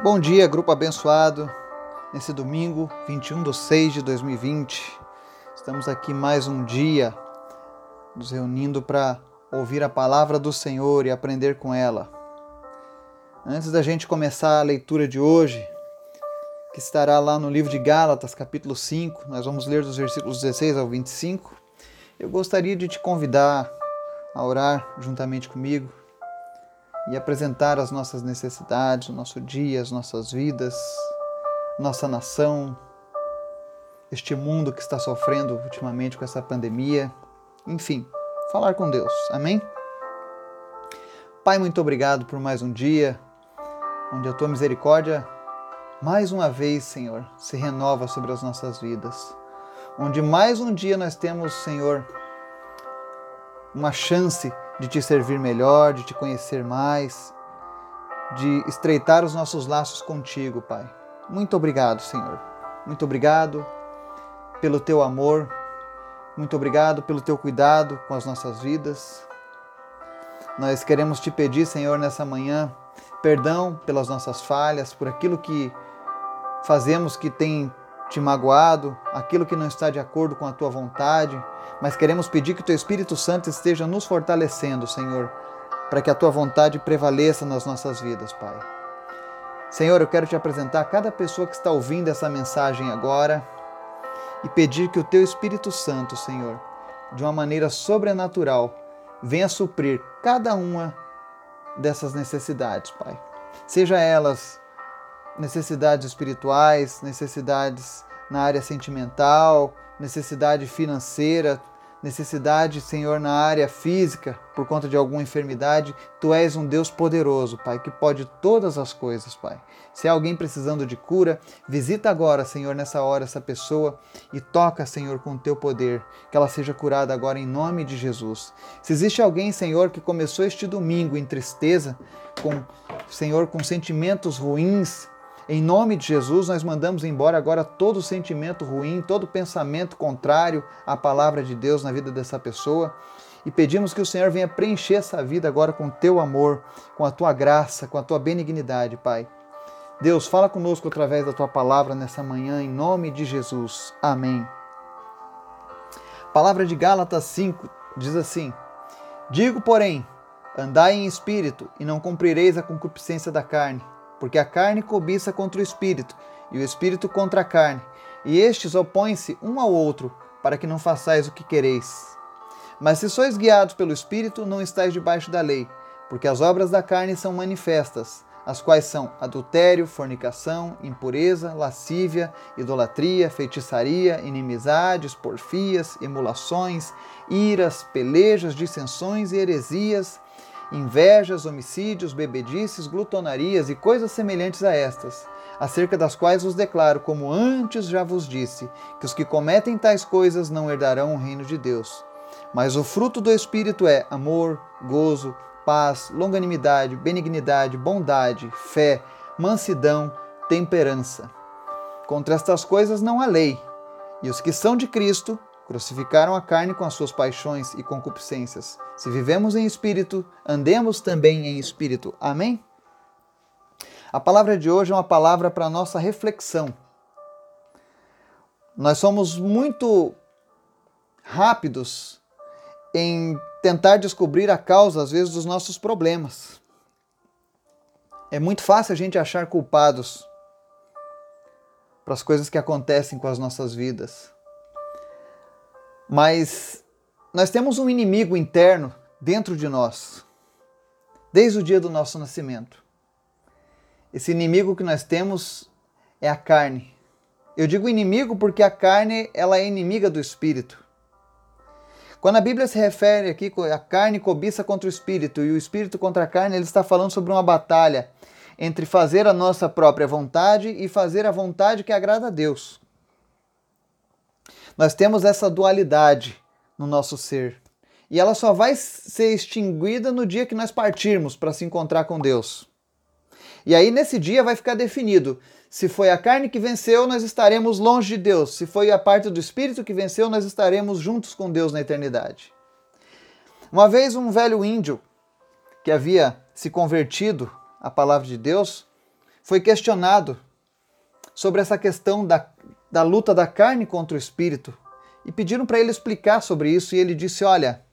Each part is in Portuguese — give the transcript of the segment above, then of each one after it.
Bom dia, grupo abençoado. Nesse domingo, 21 de 6 de 2020, estamos aqui mais um dia nos reunindo para ouvir a palavra do Senhor e aprender com ela. Antes da gente começar a leitura de hoje, que estará lá no livro de Gálatas, capítulo 5, nós vamos ler dos versículos 16 ao 25. Eu gostaria de te convidar a orar juntamente comigo e apresentar as nossas necessidades, o nosso dia, as nossas vidas, nossa nação, este mundo que está sofrendo ultimamente com essa pandemia. Enfim, falar com Deus. Amém? Pai, muito obrigado por mais um dia onde a tua misericórdia, mais uma vez, Senhor, se renova sobre as nossas vidas. Onde mais um dia nós temos, Senhor, uma chance de te servir melhor, de te conhecer mais, de estreitar os nossos laços contigo, Pai. Muito obrigado, Senhor. Muito obrigado pelo teu amor. Muito obrigado pelo teu cuidado com as nossas vidas. Nós queremos te pedir, Senhor, nessa manhã, perdão pelas nossas falhas, por aquilo que fazemos que tem te magoado, aquilo que não está de acordo com a tua vontade, mas queremos pedir que o teu Espírito Santo esteja nos fortalecendo, Senhor, para que a tua vontade prevaleça nas nossas vidas, Pai. Senhor, eu quero te apresentar cada pessoa que está ouvindo essa mensagem agora e pedir que o teu Espírito Santo, Senhor, de uma maneira sobrenatural, venha suprir cada uma dessas necessidades, Pai. Seja elas necessidades espirituais, necessidades na área sentimental, necessidade financeira, necessidade, Senhor, na área física, por conta de alguma enfermidade, tu és um Deus poderoso, Pai, que pode todas as coisas, Pai. Se há alguém precisando de cura, visita agora, Senhor, nessa hora essa pessoa e toca, Senhor, com o teu poder, que ela seja curada agora em nome de Jesus. Se existe alguém, Senhor, que começou este domingo em tristeza, com, Senhor, com sentimentos ruins, em nome de Jesus, nós mandamos embora agora todo sentimento ruim, todo pensamento contrário à palavra de Deus na vida dessa pessoa e pedimos que o Senhor venha preencher essa vida agora com o teu amor, com a tua graça, com a tua benignidade, Pai. Deus, fala conosco através da tua palavra nessa manhã, em nome de Jesus. Amém. Palavra de Gálatas 5 diz assim: Digo, porém, andai em espírito e não cumprireis a concupiscência da carne porque a carne cobiça contra o espírito, e o espírito contra a carne, e estes opõem-se um ao outro, para que não façais o que quereis. Mas se sois guiados pelo espírito, não estáis debaixo da lei, porque as obras da carne são manifestas, as quais são adultério, fornicação, impureza, lascívia, idolatria, feitiçaria, inimizades, porfias, emulações, iras, pelejas, dissensões e heresias invejas, homicídios, bebedices, glutonarias e coisas semelhantes a estas, acerca das quais vos declaro, como antes já vos disse, que os que cometem tais coisas não herdarão o reino de Deus. Mas o fruto do Espírito é amor, gozo, paz, longanimidade, benignidade, bondade, fé, mansidão, temperança. Contra estas coisas não há lei, e os que são de Cristo Crucificaram a carne com as suas paixões e concupiscências. Se vivemos em espírito, andemos também em espírito. Amém? A palavra de hoje é uma palavra para nossa reflexão. Nós somos muito rápidos em tentar descobrir a causa, às vezes, dos nossos problemas. É muito fácil a gente achar culpados para as coisas que acontecem com as nossas vidas. Mas nós temos um inimigo interno dentro de nós, desde o dia do nosso nascimento. Esse inimigo que nós temos é a carne. Eu digo inimigo porque a carne ela é inimiga do espírito. Quando a Bíblia se refere aqui a carne cobiça contra o espírito e o espírito contra a carne, ele está falando sobre uma batalha entre fazer a nossa própria vontade e fazer a vontade que agrada a Deus. Nós temos essa dualidade no nosso ser. E ela só vai ser extinguida no dia que nós partirmos para se encontrar com Deus. E aí, nesse dia, vai ficar definido: se foi a carne que venceu, nós estaremos longe de Deus. Se foi a parte do espírito que venceu, nós estaremos juntos com Deus na eternidade. Uma vez, um velho índio que havia se convertido à palavra de Deus foi questionado sobre essa questão da, da luta da carne contra o espírito e pediram para ele explicar sobre isso e ele disse: Olha,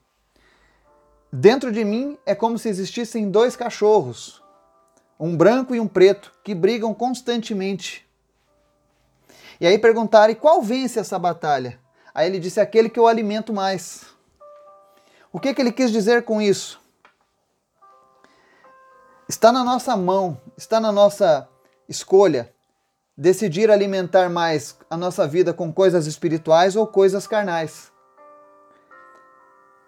dentro de mim é como se existissem dois cachorros, um branco e um preto, que brigam constantemente. E aí perguntaram: e qual vence essa batalha? Aí ele disse: aquele que eu alimento mais. O que, que ele quis dizer com isso? Está na nossa mão, está na nossa escolha decidir alimentar mais a nossa vida com coisas espirituais ou coisas carnais.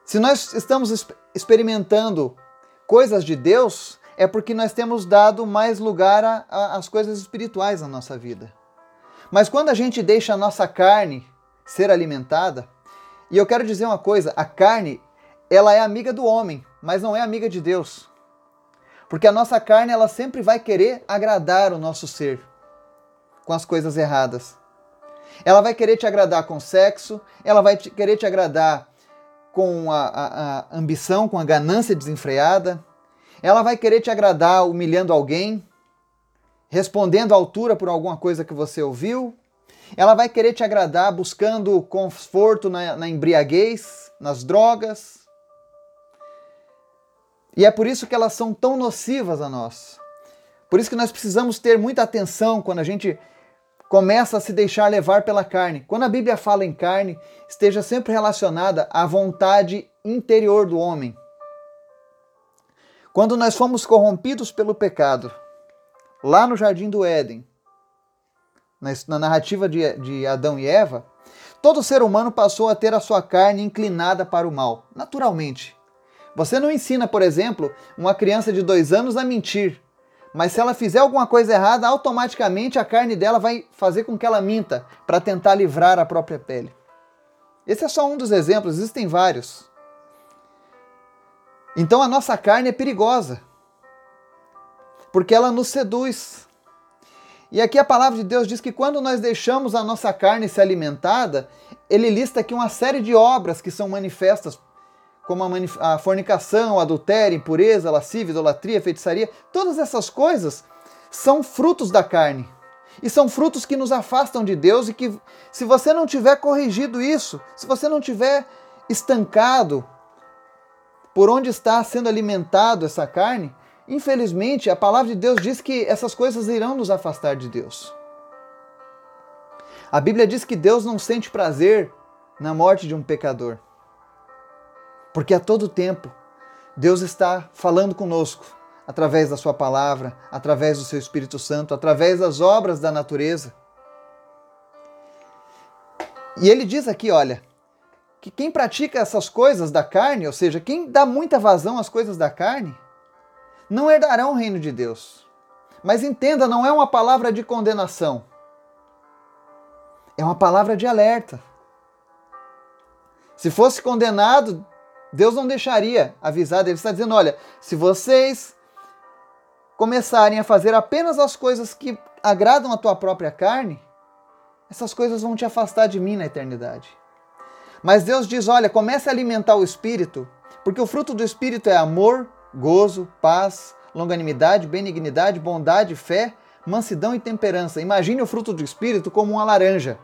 Se nós estamos experimentando coisas de Deus, é porque nós temos dado mais lugar às coisas espirituais na nossa vida. Mas quando a gente deixa a nossa carne ser alimentada, e eu quero dizer uma coisa, a carne, ela é amiga do homem, mas não é amiga de Deus. Porque a nossa carne, ela sempre vai querer agradar o nosso ser com as coisas erradas. Ela vai querer te agradar com sexo, ela vai te, querer te agradar com a, a, a ambição, com a ganância desenfreada, ela vai querer te agradar humilhando alguém, respondendo à altura por alguma coisa que você ouviu. Ela vai querer te agradar buscando conforto na, na embriaguez, nas drogas. E é por isso que elas são tão nocivas a nós. Por isso que nós precisamos ter muita atenção quando a gente começa a se deixar levar pela carne. Quando a Bíblia fala em carne, esteja sempre relacionada à vontade interior do homem. Quando nós fomos corrompidos pelo pecado, lá no jardim do Éden, na narrativa de, Adão e Eva, todo ser humano passou a ter a sua carne inclinada para o mal, naturalmente. Você não ensina, por exemplo, uma criança de dois anos a mentir, mas se ela fizer alguma coisa errada, automaticamente a carne dela vai fazer com que ela minta para tentar livrar a própria pele. Esse é só um dos exemplos, existem vários. Então a nossa carne é perigosa, porque ela nos seduz. E aqui a palavra de Deus diz que quando nós deixamos a nossa carne ser alimentada, ele lista aqui uma série de obras que são manifestas, como a, a fornicação, adultério, impureza, lascívia, idolatria, feitiçaria. Todas essas coisas são frutos da carne. E são frutos que nos afastam de Deus e que, se você não tiver corrigido isso, se você não tiver estancado por onde está sendo alimentado essa carne, infelizmente a palavra de Deus diz que essas coisas irão nos afastar de Deus. A Bíblia diz que Deus não sente prazer na morte de um pecador. Porque a todo tempo Deus está falando conosco através da Sua palavra, através do Seu Espírito Santo, através das obras da natureza. E ele diz aqui: olha, que quem pratica essas coisas da carne, ou seja, quem dá muita vazão às coisas da carne, não herdarão o reino de Deus. Mas entenda, não é uma palavra de condenação. É uma palavra de alerta. Se fosse condenado, Deus não deixaria avisado. Ele está dizendo: olha, se vocês começarem a fazer apenas as coisas que agradam a tua própria carne, essas coisas vão te afastar de mim na eternidade. Mas Deus diz: olha, comece a alimentar o espírito, porque o fruto do espírito é amor, gozo, paz, longanimidade, benignidade, bondade, fé, mansidão e temperança. Imagine o fruto do espírito como uma laranja.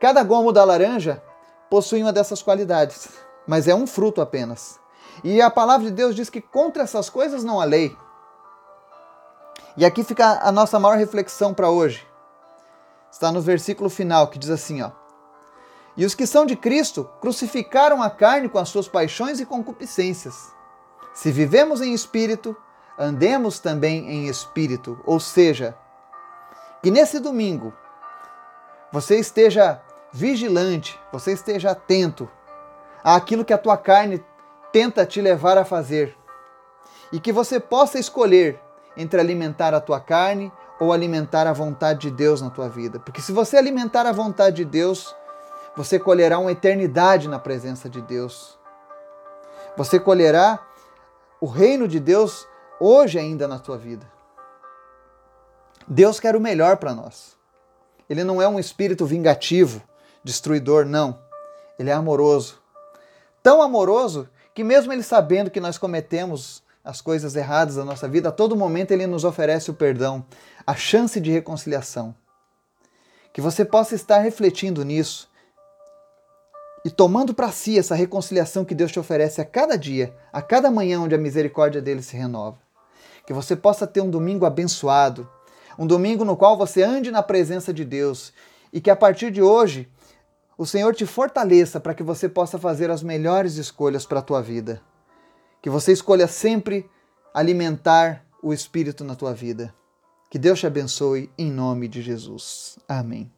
Cada gomo da laranja possui uma dessas qualidades, mas é um fruto apenas. E a palavra de Deus diz que contra essas coisas não há lei. E aqui fica a nossa maior reflexão para hoje. Está no versículo final que diz assim, ó: e os que são de Cristo crucificaram a carne com as suas paixões e concupiscências. Se vivemos em espírito, andemos também em espírito. Ou seja, que nesse domingo você esteja vigilante, você esteja atento àquilo que a tua carne tenta te levar a fazer. E que você possa escolher entre alimentar a tua carne ou alimentar a vontade de Deus na tua vida. Porque se você alimentar a vontade de Deus, você colherá uma eternidade na presença de Deus. Você colherá o reino de Deus hoje ainda na tua vida. Deus quer o melhor para nós. Ele não é um espírito vingativo, destruidor, não. Ele é amoroso. Tão amoroso que, mesmo ele sabendo que nós cometemos as coisas erradas da nossa vida, a todo momento Ele nos oferece o perdão, a chance de reconciliação. Que você possa estar refletindo nisso e tomando para si essa reconciliação que Deus te oferece a cada dia, a cada manhã onde a misericórdia dele se renova. Que você possa ter um domingo abençoado, um domingo no qual você ande na presença de Deus e que a partir de hoje o Senhor te fortaleça para que você possa fazer as melhores escolhas para a tua vida. Que você escolha sempre alimentar o Espírito na tua vida. Que Deus te abençoe em nome de Jesus. Amém.